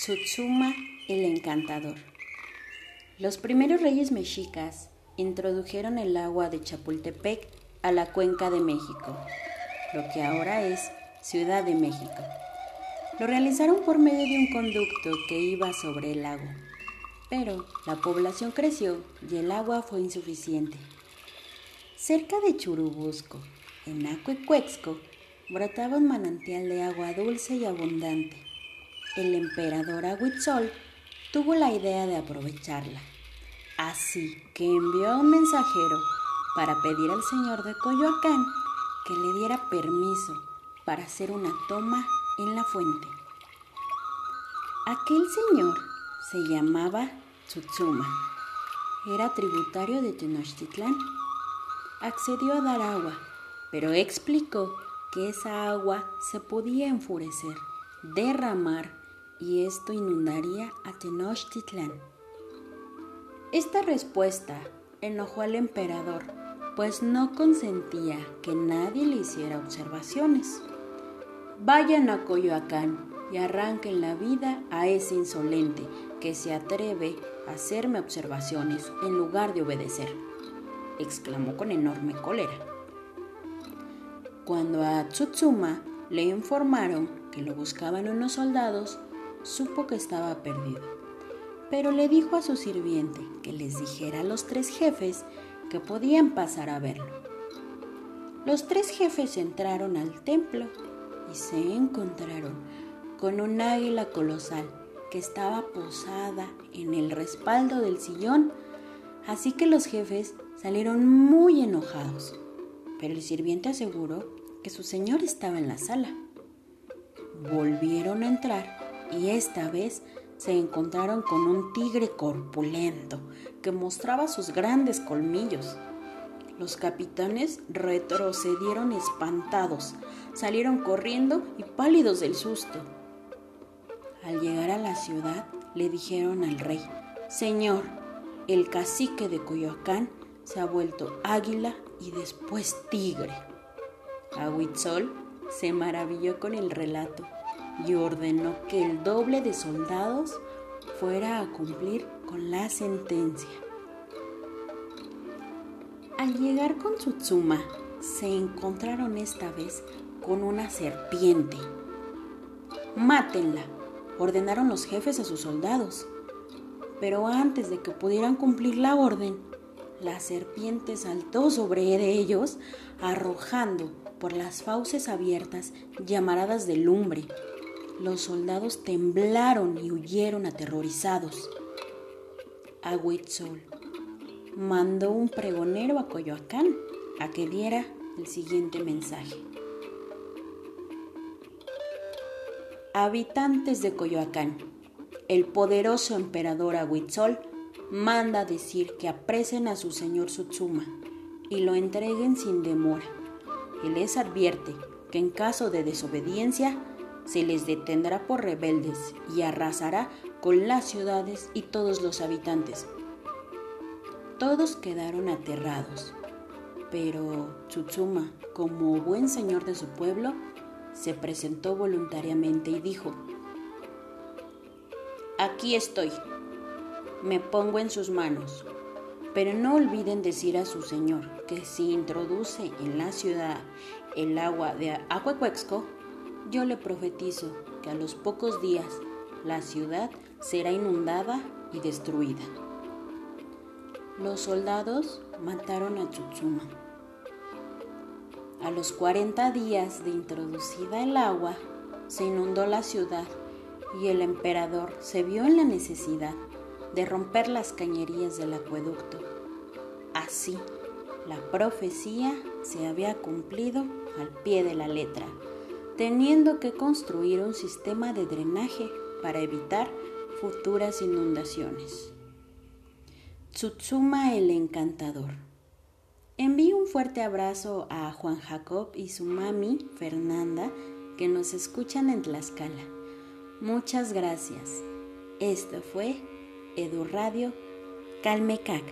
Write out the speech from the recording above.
Tsutsuma el Encantador. Los primeros reyes mexicas introdujeron el agua de Chapultepec a la cuenca de México, lo que ahora es Ciudad de México. Lo realizaron por medio de un conducto que iba sobre el lago, pero la población creció y el agua fue insuficiente. Cerca de Churubusco, en Acuecuexco, brotaba un manantial de agua dulce y abundante el emperador Aguitzol tuvo la idea de aprovecharla. Así que envió a un mensajero para pedir al señor de Coyoacán que le diera permiso para hacer una toma en la fuente. Aquel señor se llamaba Tsutsuma. Era tributario de Tenochtitlán. Accedió a dar agua, pero explicó que esa agua se podía enfurecer, derramar y esto inundaría a Tenochtitlán. Esta respuesta enojó al emperador, pues no consentía que nadie le hiciera observaciones. Vayan a Coyoacán y arranquen la vida a ese insolente que se atreve a hacerme observaciones en lugar de obedecer, exclamó con enorme cólera. Cuando a Tsutsuma le informaron que lo buscaban unos soldados, supo que estaba perdido, pero le dijo a su sirviente que les dijera a los tres jefes que podían pasar a verlo. Los tres jefes entraron al templo y se encontraron con un águila colosal que estaba posada en el respaldo del sillón, así que los jefes salieron muy enojados, pero el sirviente aseguró que su señor estaba en la sala. Volvieron a entrar y esta vez se encontraron con un tigre corpulento que mostraba sus grandes colmillos. Los capitanes retrocedieron espantados, salieron corriendo y pálidos del susto. Al llegar a la ciudad le dijeron al rey, Señor, el cacique de Coyoacán se ha vuelto águila y después tigre. Aguitzol se maravilló con el relato y ordenó que el doble de soldados fuera a cumplir con la sentencia. Al llegar con Tsutsuma, se encontraron esta vez con una serpiente. Mátenla, ordenaron los jefes a sus soldados. Pero antes de que pudieran cumplir la orden, la serpiente saltó sobre ellos, arrojando por las fauces abiertas llamaradas de lumbre los soldados temblaron y huyeron aterrorizados. Aguitzol mandó un pregonero a Coyoacán a que diera el siguiente mensaje. Habitantes de Coyoacán, el poderoso emperador Aguitzol manda decir que apresen a su señor Sutsuma y lo entreguen sin demora. Y les advierte que en caso de desobediencia se les detendrá por rebeldes y arrasará con las ciudades y todos los habitantes. Todos quedaron aterrados, pero Tsutsuma, como buen señor de su pueblo, se presentó voluntariamente y dijo, Aquí estoy, me pongo en sus manos, pero no olviden decir a su señor que si introduce en la ciudad el agua de Acuecuexco, yo le profetizo que a los pocos días la ciudad será inundada y destruida. Los soldados mataron a Tsutsuma. A los 40 días de introducida el agua, se inundó la ciudad y el emperador se vio en la necesidad de romper las cañerías del acueducto. Así, la profecía se había cumplido al pie de la letra teniendo que construir un sistema de drenaje para evitar futuras inundaciones. Tsutsuma el Encantador. Envío un fuerte abrazo a Juan Jacob y su mami, Fernanda, que nos escuchan en Tlaxcala. Muchas gracias. Esto fue Edu Radio Calmecac.